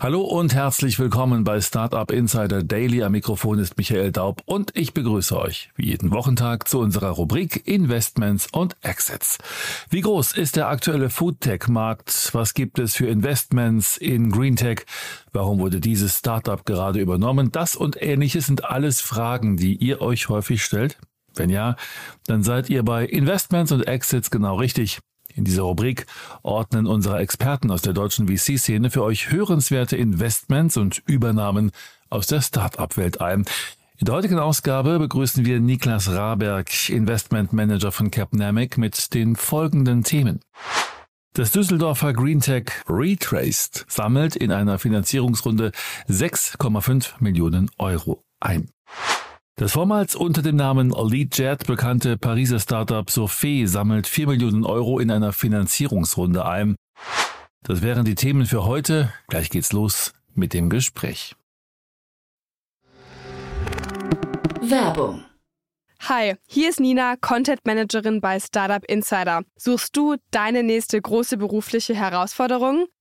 Hallo und herzlich willkommen bei Startup Insider Daily. Am Mikrofon ist Michael Daub und ich begrüße euch wie jeden Wochentag zu unserer Rubrik Investments und Exits. Wie groß ist der aktuelle Foodtech-Markt? Was gibt es für Investments in Greentech? Warum wurde dieses Startup gerade übernommen? Das und ähnliches sind alles Fragen, die ihr euch häufig stellt. Wenn ja, dann seid ihr bei Investments und Exits genau richtig. In dieser Rubrik ordnen unsere Experten aus der deutschen VC-Szene für euch hörenswerte Investments und Übernahmen aus der Start-up-Welt ein. In der heutigen Ausgabe begrüßen wir Niklas Raberg, Investment Manager von Capnamic, mit den folgenden Themen. Das Düsseldorfer Greentech Retraced sammelt in einer Finanzierungsrunde 6,5 Millionen Euro ein. Das vormals unter dem Namen LeadJet bekannte Pariser Startup Sophie sammelt 4 Millionen Euro in einer Finanzierungsrunde ein. Das wären die Themen für heute. Gleich geht's los mit dem Gespräch. Werbung. Hi, hier ist Nina, Content Managerin bei Startup Insider. Suchst du deine nächste große berufliche Herausforderung?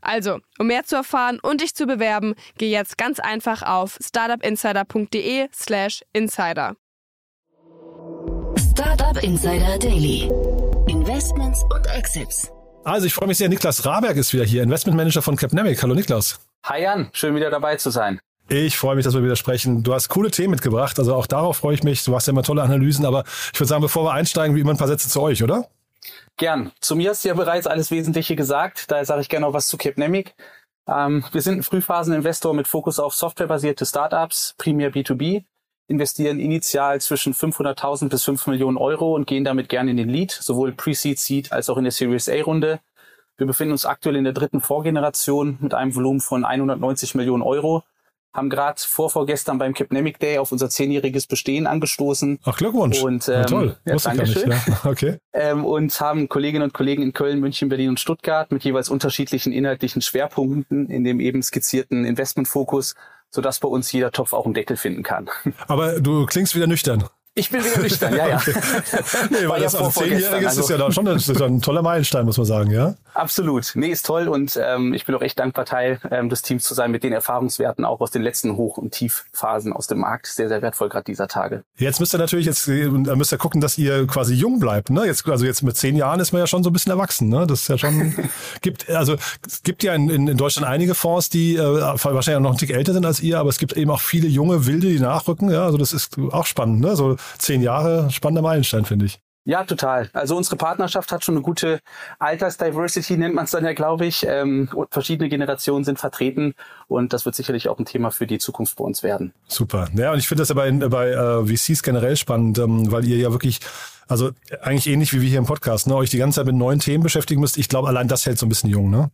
Also, um mehr zu erfahren und dich zu bewerben, geh jetzt ganz einfach auf startupinsider.de/slash insider. Startup Insider Daily. Investments und Exits. Also ich freue mich sehr, Niklas Raberg ist wieder hier, Investmentmanager von Capnamic. Hallo Niklas. Hi Jan, schön wieder dabei zu sein. Ich freue mich, dass wir wieder sprechen. Du hast coole Themen mitgebracht, also auch darauf freue ich mich. Du hast ja immer tolle Analysen, aber ich würde sagen, bevor wir einsteigen, wie immer ein paar Sätze zu euch, oder? Gern. Zu mir du ja bereits alles Wesentliche gesagt. Daher sage ich gerne noch was zu Capnemic. Ähm, wir sind ein Frühphaseninvestor mit Fokus auf softwarebasierte Startups, primär B2B, investieren initial zwischen 500.000 bis 5 Millionen Euro und gehen damit gerne in den Lead, sowohl Pre-Seed, Seed als auch in der Series A-Runde. Wir befinden uns aktuell in der dritten Vorgeneration mit einem Volumen von 190 Millionen Euro haben gerade vor vorgestern beim Capnemic Day auf unser zehnjähriges Bestehen angestoßen. Ach, Glückwunsch. Und, ähm, ja, toll. Ja, Dankeschön. Nicht, ja. Okay. ähm, und haben Kolleginnen und Kollegen in Köln, München, Berlin und Stuttgart mit jeweils unterschiedlichen inhaltlichen Schwerpunkten in dem eben skizzierten Investmentfokus, sodass bei uns jeder Topf auch einen Deckel finden kann. Aber du klingst wieder nüchtern. Ich bin wieder nüchtern, ja, ja. nee, weil das als Zehnjähriges also. ist ja dann schon ein, ein, toller Meilenstein, muss man sagen, ja? Absolut. Nee, ist toll und ähm, ich bin auch echt dankbar, Teil ähm, des Teams zu sein mit den Erfahrungswerten auch aus den letzten Hoch- und Tiefphasen aus dem Markt. Sehr, sehr wertvoll gerade dieser Tage. Jetzt müsst ihr natürlich jetzt müsst ihr gucken, dass ihr quasi jung bleibt. Ne? Jetzt, also jetzt mit zehn Jahren ist man ja schon so ein bisschen erwachsen. Ne? Das ist ja schon gibt also es gibt ja in, in Deutschland einige Fonds, die äh, wahrscheinlich auch noch ein Tick älter sind als ihr, aber es gibt eben auch viele junge Wilde, die nachrücken. Ja, also das ist auch spannend. Ne? So zehn Jahre, spannender Meilenstein, finde ich. Ja, total. Also unsere Partnerschaft hat schon eine gute Altersdiversity, nennt man es dann ja, glaube ich. Ähm, verschiedene Generationen sind vertreten und das wird sicherlich auch ein Thema für die Zukunft bei uns werden. Super. Ja, und ich finde das ja bei, bei äh, VCs generell spannend, ähm, weil ihr ja wirklich also eigentlich ähnlich wie wir hier im Podcast, ne, euch die ganze Zeit mit neuen Themen beschäftigen müsst. Ich glaube, allein das hält so ein bisschen jung, ne?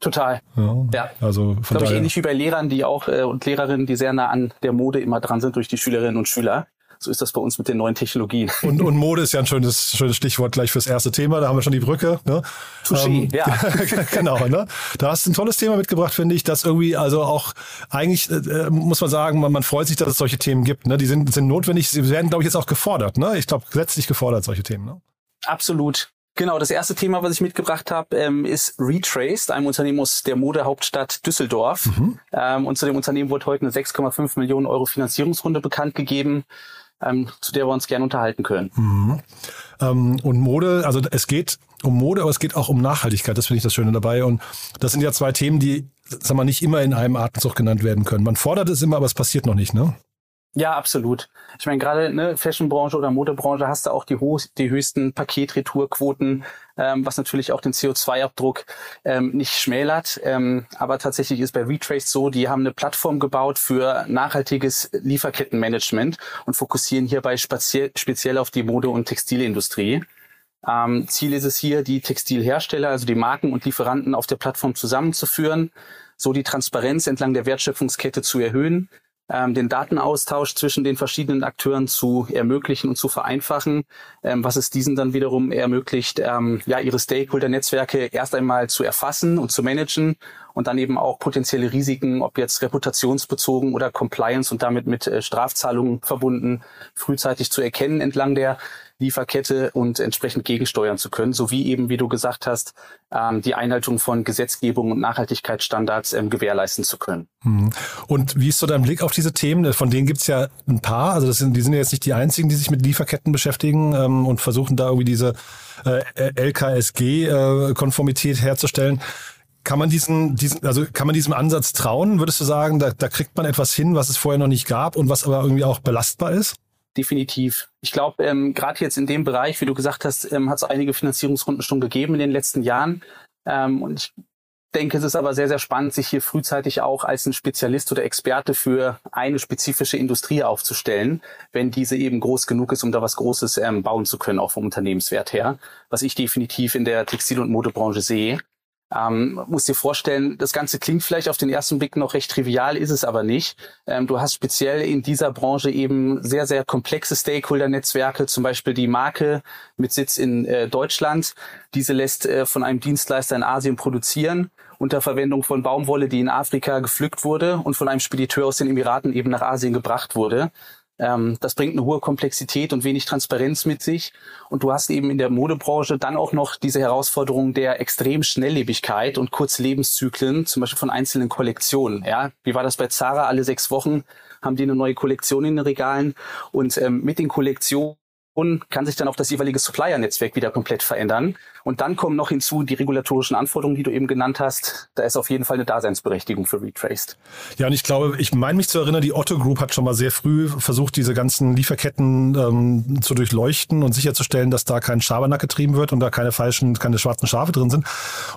Total. Ja. ja. Also von glaube ich ähnlich wie bei Lehrern, die auch äh, und Lehrerinnen, die sehr nah an der Mode immer dran sind durch die Schülerinnen und Schüler. So ist das bei uns mit den neuen Technologien. Und, und Mode ist ja ein schönes, schönes Stichwort gleich fürs erste Thema. Da haben wir schon die Brücke. Ne? Touché, ähm, ja. genau. Ne? Da hast du ein tolles Thema mitgebracht, finde ich, dass irgendwie also auch eigentlich äh, muss man sagen, man, man freut sich, dass es solche Themen gibt. Ne? Die sind, sind notwendig. Sie werden, glaube ich, jetzt auch gefordert. Ne? Ich glaube, gesetzlich gefordert solche Themen. Ne? Absolut. Genau, das erste Thema, was ich mitgebracht habe, ähm, ist Retraced, einem Unternehmen aus der Modehauptstadt Düsseldorf. Mhm. Ähm, und zu dem Unternehmen wurde heute eine 6,5 Millionen Euro Finanzierungsrunde bekannt gegeben ähm, zu der wir uns gerne unterhalten können. Mhm. Ähm, und Mode, also es geht um Mode, aber es geht auch um Nachhaltigkeit. Das finde ich das Schöne dabei. Und das sind ja zwei Themen, die, sagen wir, nicht immer in einem Atemzug genannt werden können. Man fordert es immer, aber es passiert noch nicht, ne? Ja, absolut. Ich meine, gerade ne, Fashionbranche oder Modebranche hast du auch die, ho die höchsten Paketretourquoten, ähm, was natürlich auch den CO2-Abdruck ähm, nicht schmälert. Ähm, aber tatsächlich ist bei Retrace so, die haben eine Plattform gebaut für nachhaltiges Lieferkettenmanagement und fokussieren hierbei speziell, auf die Mode- und Textilindustrie. Ähm, Ziel ist es hier, die Textilhersteller, also die Marken und Lieferanten auf der Plattform zusammenzuführen, so die Transparenz entlang der Wertschöpfungskette zu erhöhen, ähm, den Datenaustausch zwischen den verschiedenen Akteuren zu ermöglichen und zu vereinfachen, ähm, was es diesen dann wiederum ermöglicht, ähm, ja, ihre Stakeholder-Netzwerke erst einmal zu erfassen und zu managen und dann eben auch potenzielle Risiken, ob jetzt reputationsbezogen oder Compliance und damit mit äh, Strafzahlungen verbunden, frühzeitig zu erkennen entlang der Lieferkette und entsprechend gegensteuern zu können, sowie eben, wie du gesagt hast, ähm, die Einhaltung von Gesetzgebung und Nachhaltigkeitsstandards ähm, gewährleisten zu können. Mhm. Und wie ist so dein Blick auf diese Themen? Von denen gibt es ja ein paar. Also das sind, die sind ja jetzt nicht die einzigen, die sich mit Lieferketten beschäftigen ähm, und versuchen da irgendwie diese äh, LKSG-Konformität äh, herzustellen. Kann man diesen, diesen, also kann man diesem Ansatz trauen? Würdest du sagen, da, da kriegt man etwas hin, was es vorher noch nicht gab und was aber irgendwie auch belastbar ist? Definitiv. Ich glaube, ähm, gerade jetzt in dem Bereich, wie du gesagt hast, ähm, hat es einige Finanzierungsrunden schon gegeben in den letzten Jahren. Ähm, und ich denke, es ist aber sehr, sehr spannend, sich hier frühzeitig auch als ein Spezialist oder Experte für eine spezifische Industrie aufzustellen, wenn diese eben groß genug ist, um da was Großes ähm, bauen zu können, auch vom Unternehmenswert her, was ich definitiv in der Textil- und Modebranche sehe. Ähm, muss dir vorstellen, das Ganze klingt vielleicht auf den ersten Blick noch recht trivial, ist es aber nicht. Ähm, du hast speziell in dieser Branche eben sehr, sehr komplexe Stakeholder-Netzwerke, zum Beispiel die Marke mit Sitz in äh, Deutschland. Diese lässt äh, von einem Dienstleister in Asien produzieren unter Verwendung von Baumwolle, die in Afrika gepflückt wurde und von einem Spediteur aus den Emiraten eben nach Asien gebracht wurde. Ähm, das bringt eine hohe Komplexität und wenig Transparenz mit sich. Und du hast eben in der Modebranche dann auch noch diese Herausforderung der extremen Schnelllebigkeit und kurze Lebenszyklen, zum Beispiel von einzelnen Kollektionen. Ja, wie war das bei Zara? Alle sechs Wochen haben die eine neue Kollektion in den Regalen und ähm, mit den Kollektionen kann sich dann auch das jeweilige Supplier-Netzwerk wieder komplett verändern. Und dann kommen noch hinzu die regulatorischen Anforderungen, die du eben genannt hast. Da ist auf jeden Fall eine Daseinsberechtigung für Retraced. Ja, und ich glaube, ich meine mich zu erinnern, die Otto Group hat schon mal sehr früh versucht, diese ganzen Lieferketten ähm, zu durchleuchten und sicherzustellen, dass da kein Schabernack getrieben wird und da keine falschen, keine schwarzen Schafe drin sind.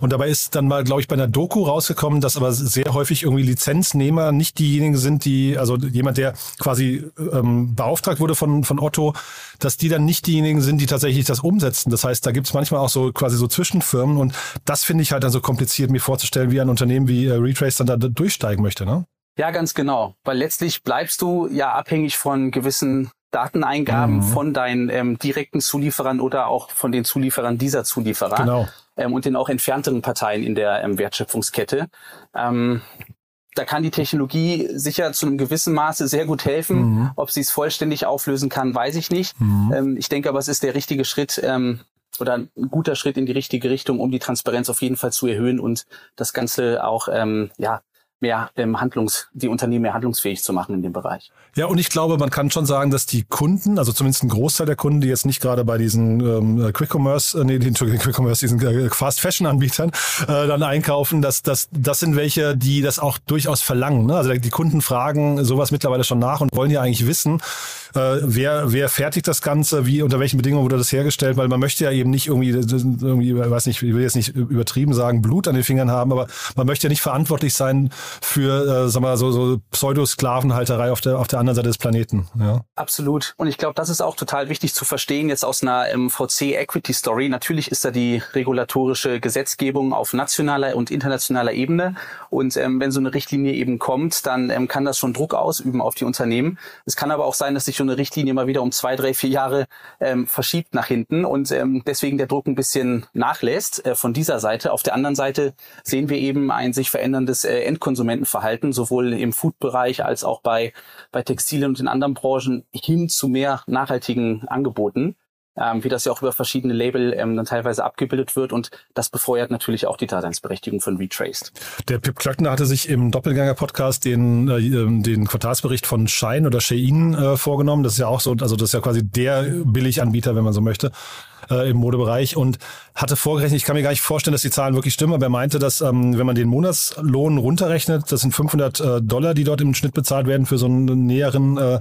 Und dabei ist dann mal, glaube ich, bei einer Doku rausgekommen, dass aber sehr häufig irgendwie Lizenznehmer nicht diejenigen sind, die, also jemand, der quasi ähm, beauftragt wurde von, von Otto, dass die dann nicht diejenigen sind, die tatsächlich das umsetzen. Das heißt, da gibt es manchmal auch so quasi so Zwischenfirmen und das finde ich halt dann so kompliziert, mir vorzustellen, wie ein Unternehmen wie äh, Retrace dann da durchsteigen möchte, ne? Ja, ganz genau. Weil letztlich bleibst du ja abhängig von gewissen Dateneingaben mhm. von deinen ähm, direkten Zulieferern oder auch von den Zulieferern dieser Zulieferer. Genau. Ähm, und den auch entfernteren Parteien in der ähm, Wertschöpfungskette. Ähm, da kann die Technologie sicher zu einem gewissen Maße sehr gut helfen. Mhm. Ob sie es vollständig auflösen kann, weiß ich nicht. Mhm. Ähm, ich denke aber, es ist der richtige Schritt, ähm, oder ein guter Schritt in die richtige Richtung, um die Transparenz auf jeden Fall zu erhöhen und das Ganze auch ähm, ja mehr ähm, Handlungs, die Unternehmen mehr handlungsfähig zu machen in dem Bereich. Ja, und ich glaube, man kann schon sagen, dass die Kunden, also zumindest ein Großteil der Kunden, die jetzt nicht gerade bei diesen ähm, Quick Commerce, äh, nee, Entschuldigung, Quick Commerce, diesen äh, Fast Fashion Anbietern äh, dann einkaufen, dass das, das sind welche, die das auch durchaus verlangen. Ne? Also die Kunden fragen sowas mittlerweile schon nach und wollen ja eigentlich wissen, äh, wer, wer fertigt das Ganze, wie, unter welchen Bedingungen wurde das hergestellt, weil man möchte ja eben nicht irgendwie, irgendwie, weiß nicht, ich will jetzt nicht übertrieben sagen, Blut an den Fingern haben, aber man möchte ja nicht verantwortlich sein für, äh, sag mal, so, so Pseudo-Sklavenhalterei auf der, auf der anderen Seite des Planeten. Ja. Absolut. Und ich glaube, das ist auch total wichtig zu verstehen, jetzt aus einer MVC Equity Story. Natürlich ist da die regulatorische Gesetzgebung auf nationaler und internationaler Ebene. Und ähm, wenn so eine Richtlinie eben kommt, dann ähm, kann das schon Druck ausüben auf die Unternehmen. Es kann aber auch sein, dass sich so eine Richtlinie mal wieder um zwei, drei, vier Jahre ähm, verschiebt nach hinten und ähm, deswegen der Druck ein bisschen nachlässt äh, von dieser Seite. Auf der anderen Seite sehen wir eben ein sich veränderndes äh, Endkonsumentenverhalten, sowohl im Food-Bereich als auch bei, bei Textilien und in anderen Branchen hin zu mehr nachhaltigen Angeboten ähm, wie das ja auch über verschiedene Label ähm, dann teilweise abgebildet wird und das befeuert natürlich auch die Daseinsberechtigung von Retraced. Der Pip Klöckner hatte sich im Doppelgänger-Podcast den, äh, ähm, den Quartalsbericht von Shine oder Shein äh, vorgenommen. Das ist ja auch so, also das ist ja quasi der Billiganbieter, wenn man so möchte. Äh, im Modebereich und hatte vorgerechnet, ich kann mir gar nicht vorstellen, dass die Zahlen wirklich stimmen, aber er meinte, dass ähm, wenn man den Monatslohn runterrechnet, das sind 500 äh, Dollar, die dort im Schnitt bezahlt werden für so einen Näheren, äh,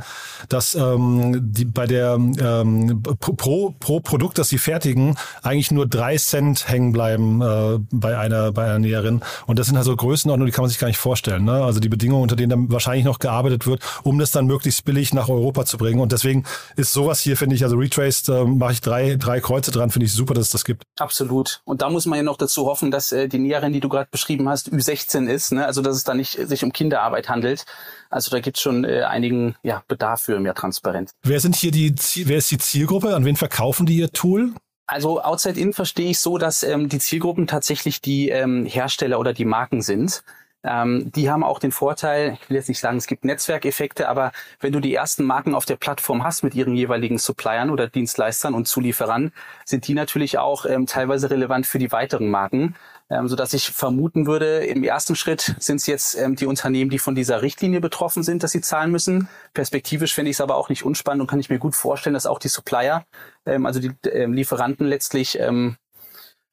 dass ähm, die bei der ähm, pro, pro Produkt, das sie fertigen, eigentlich nur drei Cent hängen bleiben äh, bei einer bei einer Näherin und das sind also Größenordnungen, die kann man sich gar nicht vorstellen. Ne? Also die Bedingungen, unter denen dann wahrscheinlich noch gearbeitet wird, um das dann möglichst billig nach Europa zu bringen und deswegen ist sowas hier finde ich also Retraced äh, mache ich drei drei Kreuze dran, finde ich super, dass es das gibt. Absolut. Und da muss man ja noch dazu hoffen, dass äh, die Näherin, die du gerade beschrieben hast, Ü16 ist, ne? also dass es da nicht äh, sich um Kinderarbeit handelt. Also da gibt es schon äh, einigen ja, Bedarf für mehr Transparenz. Wer sind hier die, wer ist die Zielgruppe? An wen verkaufen die ihr Tool? Also Outside In verstehe ich so, dass ähm, die Zielgruppen tatsächlich die ähm, Hersteller oder die Marken sind. Ähm, die haben auch den Vorteil, ich will jetzt nicht sagen, es gibt Netzwerkeffekte, aber wenn du die ersten Marken auf der Plattform hast mit ihren jeweiligen Suppliern oder Dienstleistern und Zulieferern, sind die natürlich auch ähm, teilweise relevant für die weiteren Marken ähm, so dass ich vermuten würde, im ersten Schritt sind es jetzt ähm, die Unternehmen, die von dieser Richtlinie betroffen sind, dass sie zahlen müssen. Perspektivisch finde ich es aber auch nicht unspannend und kann ich mir gut vorstellen, dass auch die Supplier, ähm, also die ähm, Lieferanten letztlich ähm,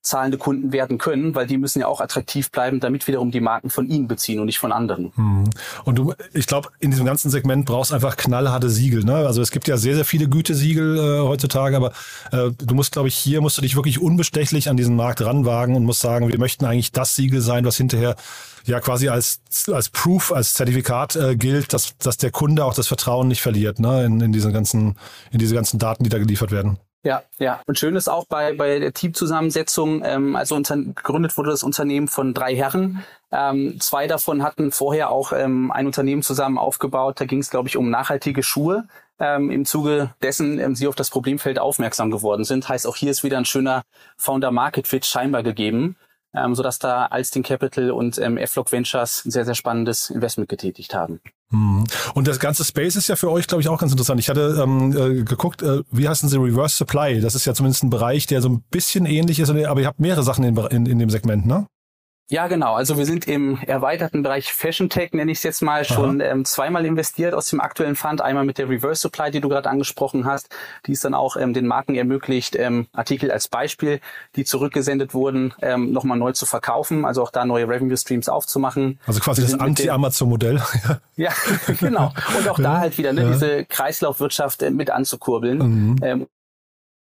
zahlende Kunden werden können, weil die müssen ja auch attraktiv bleiben, damit wiederum die Marken von ihnen beziehen und nicht von anderen. Mhm. Und du, ich glaube, in diesem ganzen Segment brauchst einfach knallharte Siegel. Ne? Also es gibt ja sehr, sehr viele Gütesiegel äh, heutzutage, aber äh, du musst, glaube ich, hier musst du dich wirklich unbestechlich an diesen Markt ranwagen und musst sagen, wir möchten eigentlich das Siegel sein, was hinterher ja quasi als, als Proof, als Zertifikat äh, gilt, dass, dass der Kunde auch das Vertrauen nicht verliert, ne? in, in, diesen ganzen, in diese ganzen Daten, die da geliefert werden. Ja, ja. Und schön ist auch bei, bei der Teamzusammensetzung, ähm, also unter, gegründet wurde das Unternehmen von drei Herren. Ähm, zwei davon hatten vorher auch ähm, ein Unternehmen zusammen aufgebaut. Da ging es, glaube ich, um nachhaltige Schuhe. Ähm, Im Zuge dessen ähm, sie auf das Problemfeld aufmerksam geworden sind. Heißt, auch hier ist wieder ein schöner Founder-Market-Fit scheinbar gegeben ähm, sodass da Alstin Capital und ähm, Flock Ventures ein sehr, sehr spannendes Investment getätigt haben. Mhm. Und das ganze Space ist ja für euch, glaube ich, auch ganz interessant. Ich hatte ähm, äh, geguckt, äh, wie heißen sie Reverse Supply? Das ist ja zumindest ein Bereich, der so ein bisschen ähnlich ist, aber ihr habt mehrere Sachen in, in, in dem Segment, ne? Ja, genau. Also wir sind im erweiterten Bereich Fashion Tech, nenne ich es jetzt mal, schon ähm, zweimal investiert aus dem aktuellen Fund. Einmal mit der Reverse Supply, die du gerade angesprochen hast, die es dann auch ähm, den Marken ermöglicht, ähm, Artikel als Beispiel, die zurückgesendet wurden, ähm, nochmal neu zu verkaufen, also auch da neue Revenue Streams aufzumachen. Also quasi das Anti-Amazon-Modell. ja, genau. Und auch da halt wieder ne, ja. diese Kreislaufwirtschaft äh, mit anzukurbeln. Mhm. Ähm,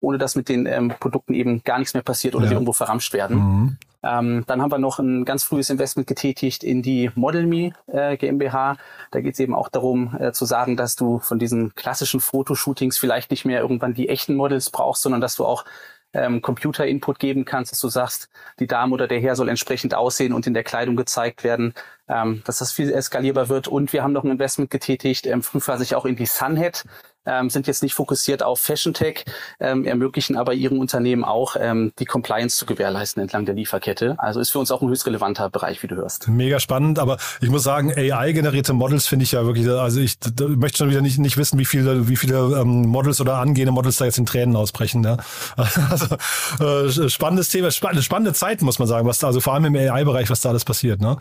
ohne dass mit den ähm, Produkten eben gar nichts mehr passiert oder ja. die irgendwo verramscht werden. Mhm. Ähm, dann haben wir noch ein ganz frühes Investment getätigt in die ModelMe äh, GmbH. Da geht es eben auch darum äh, zu sagen, dass du von diesen klassischen Fotoshootings vielleicht nicht mehr irgendwann die echten Models brauchst, sondern dass du auch ähm, Computer-Input geben kannst, dass du sagst, die Dame oder der Herr soll entsprechend aussehen und in der Kleidung gezeigt werden, ähm, dass das viel eskalierbar wird. Und wir haben noch ein Investment getätigt, ähm, frühphasig auch in die Sunhead ähm, sind jetzt nicht fokussiert auf Fashion Tech, ähm, ermöglichen aber ihren Unternehmen auch ähm, die Compliance zu gewährleisten entlang der Lieferkette. Also ist für uns auch ein höchst relevanter Bereich, wie du hörst. Mega spannend, aber ich muss sagen, AI-generierte Models finde ich ja wirklich, also ich möchte schon wieder nicht, nicht wissen, wie viele, wie viele ähm, Models oder angehende Models da jetzt in Tränen ausbrechen. Ne? Also äh, spannendes Thema, spannende, spannende Zeit, muss man sagen, was da, also vor allem im AI-Bereich, was da alles passiert. Ne?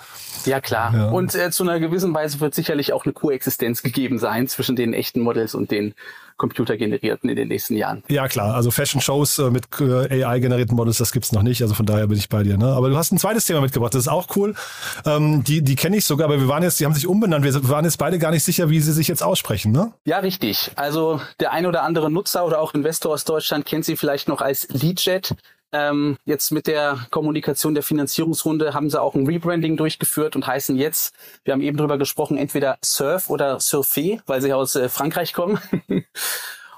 Ja, klar. Ja. Und äh, zu einer gewissen Weise wird sicherlich auch eine Koexistenz gegeben sein zwischen den echten Models und den computergenerierten in den nächsten Jahren. Ja, klar. Also Fashion-Shows äh, mit äh, AI-generierten Models, das gibt's noch nicht. Also von daher bin ich bei dir. Ne? Aber du hast ein zweites Thema mitgebracht. Das ist auch cool. Ähm, die die kenne ich sogar, aber wir waren jetzt, die haben sich umbenannt. Wir waren jetzt beide gar nicht sicher, wie sie sich jetzt aussprechen. Ne? Ja, richtig. Also der ein oder andere Nutzer oder auch Investor aus Deutschland kennt sie vielleicht noch als Leadjet. Ähm, jetzt mit der Kommunikation der Finanzierungsrunde haben sie auch ein Rebranding durchgeführt und heißen jetzt, wir haben eben drüber gesprochen, entweder Surf oder Surfe, weil sie aus äh, Frankreich kommen.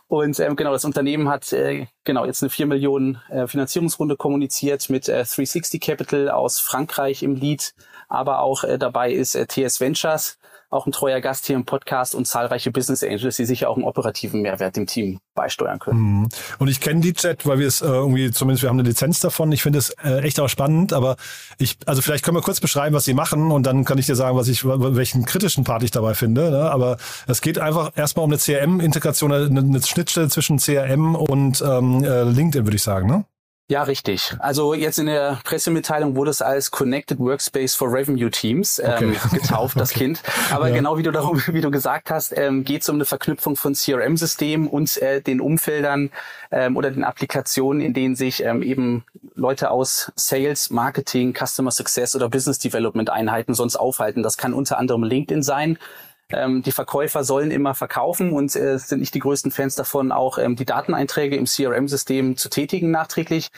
und ähm, genau, das Unternehmen hat äh, genau jetzt eine 4 Millionen äh, Finanzierungsrunde kommuniziert mit äh, 360 Capital aus Frankreich im Lead, aber auch äh, dabei ist äh, TS Ventures auch ein treuer Gast hier im Podcast und zahlreiche Business Angels, die sicher auch einen operativen Mehrwert dem Team beisteuern können. Mhm. Und ich kenne die Chat, weil wir es äh, irgendwie, zumindest wir haben eine Lizenz davon. Ich finde es äh, echt auch spannend, aber ich, also vielleicht können wir kurz beschreiben, was sie machen und dann kann ich dir sagen, was ich, welchen kritischen Part ich dabei finde. Ne? Aber es geht einfach erstmal um eine CRM-Integration, eine, eine Schnittstelle zwischen CRM und ähm, äh, LinkedIn, würde ich sagen. Ne? Ja, richtig. Also jetzt in der Pressemitteilung wurde es als Connected Workspace for Revenue Teams ähm, okay. getauft, das okay. Kind. Aber ja. genau wie du darum, wie du gesagt hast, ähm, geht es um eine Verknüpfung von CRM-Systemen und äh, den Umfeldern ähm, oder den Applikationen, in denen sich ähm, eben Leute aus Sales, Marketing, Customer Success oder Business Development Einheiten sonst aufhalten. Das kann unter anderem LinkedIn sein. Ähm, die Verkäufer sollen immer verkaufen und äh, sind nicht die größten Fans davon, auch ähm, die Dateneinträge im CRM-System zu tätigen nachträglich.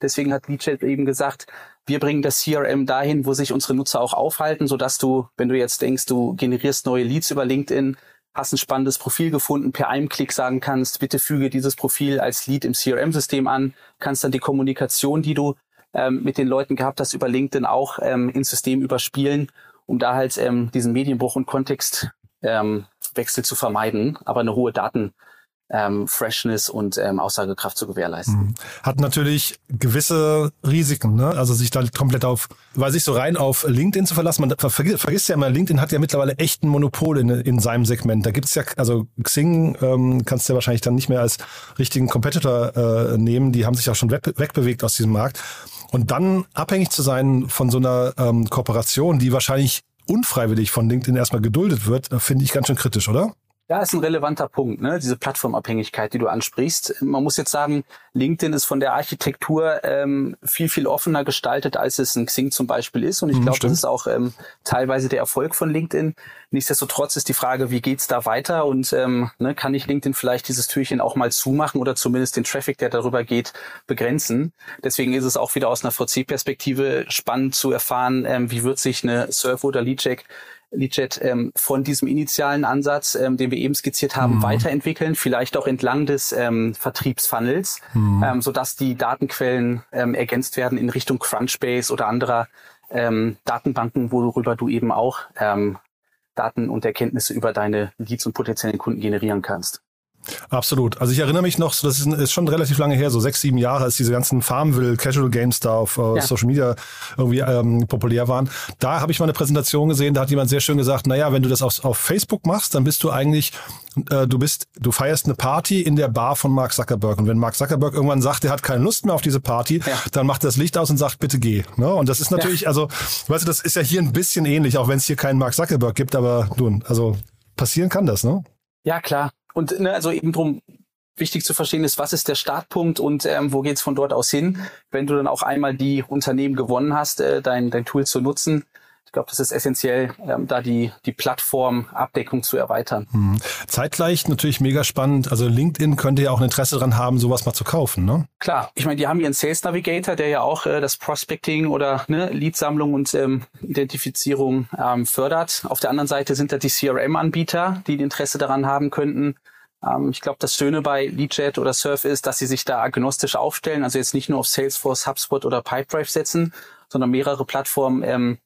Deswegen hat Leadchat eben gesagt, wir bringen das CRM dahin, wo sich unsere Nutzer auch aufhalten, sodass du, wenn du jetzt denkst, du generierst neue Leads über LinkedIn, hast ein spannendes Profil gefunden, per einem Klick sagen kannst, bitte füge dieses Profil als Lead im CRM-System an, kannst dann die Kommunikation, die du ähm, mit den Leuten gehabt hast über LinkedIn auch ähm, ins System überspielen um da halt ähm, diesen Medienbruch und Kontextwechsel ähm, zu vermeiden, aber eine hohe Daten ähm, Freshness und ähm, Aussagekraft zu gewährleisten. Mhm. Hat natürlich gewisse Risiken, ne? Also sich da komplett auf, weil sich so rein auf LinkedIn zu verlassen, man vergisst, vergisst ja immer, LinkedIn hat ja mittlerweile echt ein Monopol in, in seinem Segment. Da gibt's ja, also Xing ähm, kannst du ja wahrscheinlich dann nicht mehr als richtigen Competitor äh, nehmen, die haben sich auch schon weg, wegbewegt aus diesem Markt. Und dann abhängig zu sein von so einer ähm, Kooperation, die wahrscheinlich unfreiwillig von LinkedIn erstmal geduldet wird, äh, finde ich ganz schön kritisch, oder? Ja, ist ein relevanter Punkt, ne? diese Plattformabhängigkeit, die du ansprichst. Man muss jetzt sagen, LinkedIn ist von der Architektur ähm, viel, viel offener gestaltet, als es ein Xing zum Beispiel ist. Und ich mhm, glaube, das ist auch ähm, teilweise der Erfolg von LinkedIn. Nichtsdestotrotz ist die Frage, wie geht's da weiter? Und ähm, ne, kann ich LinkedIn vielleicht dieses Türchen auch mal zumachen oder zumindest den Traffic, der darüber geht, begrenzen? Deswegen ist es auch wieder aus einer VC-Perspektive spannend zu erfahren, ähm, wie wird sich eine Surf oder Leadcheck Leadjet ähm, von diesem initialen Ansatz, ähm, den wir eben skizziert haben, mhm. weiterentwickeln, vielleicht auch entlang des ähm, Vertriebsfunnels, mhm. ähm, sodass die Datenquellen ähm, ergänzt werden in Richtung Crunchbase oder anderer ähm, Datenbanken, worüber du eben auch ähm, Daten und Erkenntnisse über deine Leads und potenziellen Kunden generieren kannst. Absolut. Also ich erinnere mich noch, das ist, ist, schon relativ lange her, so sechs, sieben Jahre, als diese ganzen Farmville Casual Games da auf äh, ja. Social Media irgendwie ähm, populär waren. Da habe ich mal eine Präsentation gesehen, da hat jemand sehr schön gesagt, naja, wenn du das auf, auf Facebook machst, dann bist du eigentlich, äh, du bist, du feierst eine Party in der Bar von Mark Zuckerberg. Und wenn Mark Zuckerberg irgendwann sagt, er hat keine Lust mehr auf diese Party, ja. dann macht er das Licht aus und sagt, bitte geh. Ne? Und das ist natürlich, ja. also, weißt du, das ist ja hier ein bisschen ähnlich, auch wenn es hier keinen Mark Zuckerberg gibt, aber nun, also passieren kann das, ne? Ja, klar. Und ne, also eben drum wichtig zu verstehen ist, was ist der Startpunkt und ähm, wo geht's von dort aus hin, wenn du dann auch einmal die Unternehmen gewonnen hast, äh, dein, dein Tool zu nutzen glaube, das ist essentiell, ähm, da die, die Plattformabdeckung zu erweitern. Hm. Zeitgleich natürlich mega spannend. Also LinkedIn könnte ja auch ein Interesse daran haben, sowas mal zu kaufen, ne? Klar. Ich meine, die haben ihren Sales Navigator, der ja auch äh, das Prospecting oder ne, Leadsammlung und ähm, Identifizierung ähm, fördert. Auf der anderen Seite sind da die CRM-Anbieter, die Interesse daran haben könnten, ähm, ich glaube, das Schöne bei Leadjet oder Surf ist, dass sie sich da agnostisch aufstellen, also jetzt nicht nur auf Salesforce, HubSpot oder Pipedrive setzen, sondern mehrere Plattformen ähm,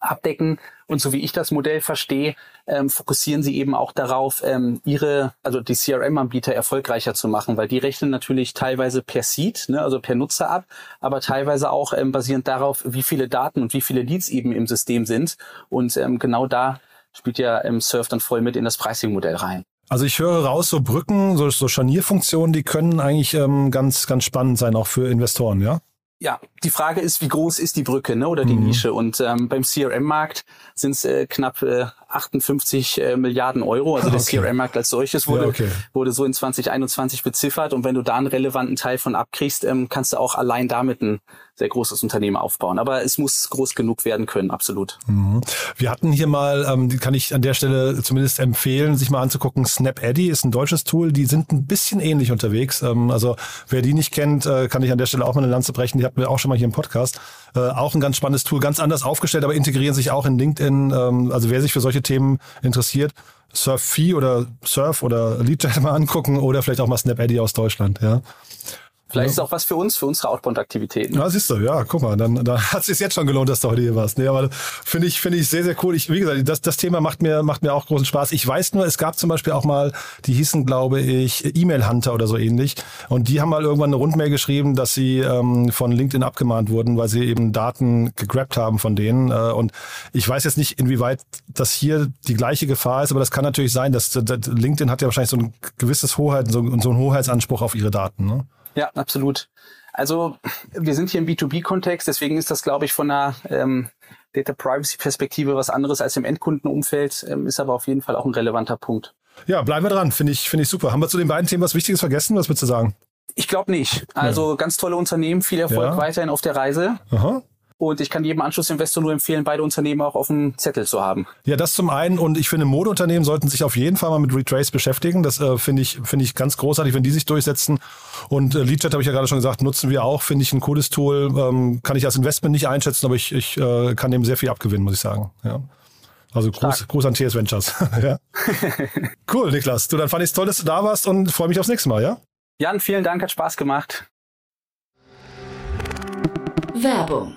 abdecken. Und so wie ich das Modell verstehe, ähm, fokussieren sie eben auch darauf, ähm, ihre, also die CRM-Anbieter erfolgreicher zu machen, weil die rechnen natürlich teilweise per Seed, ne, also per Nutzer ab, aber teilweise auch ähm, basierend darauf, wie viele Daten und wie viele Leads eben im System sind. Und ähm, genau da spielt ja ähm, Surf dann voll mit in das Pricing-Modell rein. Also ich höre raus, so Brücken, so, so Scharnierfunktionen, die können eigentlich ähm, ganz, ganz spannend sein, auch für Investoren, ja? ja, die Frage ist, wie groß ist die Brücke ne, oder die mhm. Nische? Und ähm, beim CRM-Markt sind es äh, knapp äh, 58 äh, Milliarden Euro. Also der okay. CRM-Markt als solches wurde, ja, okay. wurde so in 2021 beziffert. Und wenn du da einen relevanten Teil von abkriegst, ähm, kannst du auch allein damit ein sehr großes Unternehmen aufbauen. Aber es muss groß genug werden können, absolut. Mhm. Wir hatten hier mal, ähm, kann ich an der Stelle zumindest empfehlen, sich mal anzugucken. SnapAddy ist ein deutsches Tool. Die sind ein bisschen ähnlich unterwegs. Ähm, also wer die nicht kennt, äh, kann ich an der Stelle auch mal eine Lanze brechen. Die hatten wir auch schon mal hier im Podcast. Äh, auch ein ganz spannendes Tool, ganz anders aufgestellt, aber integrieren sich auch in LinkedIn. Ähm, also wer sich für solche Themen interessiert, Surf-Fee oder Surf oder Leadjet mal angucken oder vielleicht auch mal SnapAddy aus Deutschland, ja. Vielleicht ist es auch was für uns, für unsere Outbound-Aktivitäten. Ja, siehst du, ja, guck mal, dann, dann hat es sich jetzt schon gelohnt, dass du heute hier warst. Nee, aber finde ich, finde ich sehr, sehr cool. Ich, wie gesagt, das, das Thema macht mir, macht mir auch großen Spaß. Ich weiß nur, es gab zum Beispiel auch mal, die hießen, glaube ich, E-Mail-Hunter oder so ähnlich. Und die haben mal irgendwann eine Rundmail geschrieben, dass sie ähm, von LinkedIn abgemahnt wurden, weil sie eben Daten gegrabt haben von denen. Äh, und ich weiß jetzt nicht, inwieweit das hier die gleiche Gefahr ist, aber das kann natürlich sein, dass, dass LinkedIn hat ja wahrscheinlich so ein gewisses Hoheit, so, so einen Hoheitsanspruch auf ihre Daten. Ne? Ja, absolut. Also wir sind hier im B2B-Kontext, deswegen ist das, glaube ich, von einer ähm, Data Privacy-Perspektive was anderes als im Endkundenumfeld, ähm, ist aber auf jeden Fall auch ein relevanter Punkt. Ja, bleiben wir dran, finde ich, finde ich super. Haben wir zu den beiden Themen was Wichtiges vergessen? Was würdest du sagen? Ich glaube nicht. Also ja. ganz tolle Unternehmen, viel Erfolg ja. weiterhin auf der Reise. Aha. Und ich kann jedem Anschlussinvestor nur empfehlen, beide Unternehmen auch auf dem Zettel zu haben. Ja, das zum einen. Und ich finde, Modeunternehmen sollten sich auf jeden Fall mal mit Retrace beschäftigen. Das äh, finde ich, finde ich ganz großartig, wenn die sich durchsetzen. Und äh, Leadjet habe ich ja gerade schon gesagt, nutzen wir auch. Finde ich ein cooles Tool. Ähm, kann ich als Investment nicht einschätzen, aber ich, ich äh, kann dem sehr viel abgewinnen, muss ich sagen. Ja. Also Gruß, Gruß an TS Ventures. ja. cool, Niklas. Du, dann fand ich es toll, dass du da warst und freue mich aufs nächste Mal, ja? Jan, vielen Dank, hat Spaß gemacht. Werbung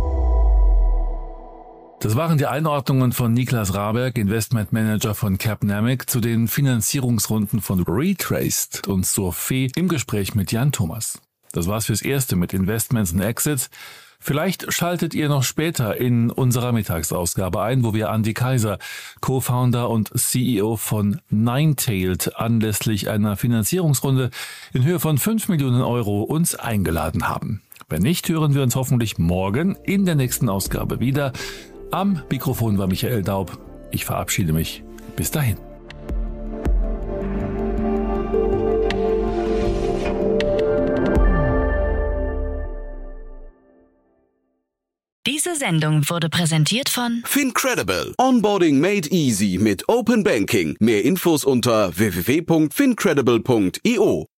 Das waren die Einordnungen von Niklas Raberg, Investmentmanager von Capnamic, zu den Finanzierungsrunden von Retraced und Sophie im Gespräch mit Jan Thomas. Das war's fürs Erste mit Investments und Exits. Vielleicht schaltet ihr noch später in unserer Mittagsausgabe ein, wo wir Andy Kaiser, Co-Founder und CEO von Ninetailed, anlässlich einer Finanzierungsrunde in Höhe von 5 Millionen Euro uns eingeladen haben. Wenn nicht, hören wir uns hoffentlich morgen in der nächsten Ausgabe wieder. Am Mikrofon war Michael Daub. Ich verabschiede mich. Bis dahin. Diese Sendung wurde präsentiert von Fincredible. Onboarding made easy mit Open Banking. Mehr Infos unter www.fincredible.io.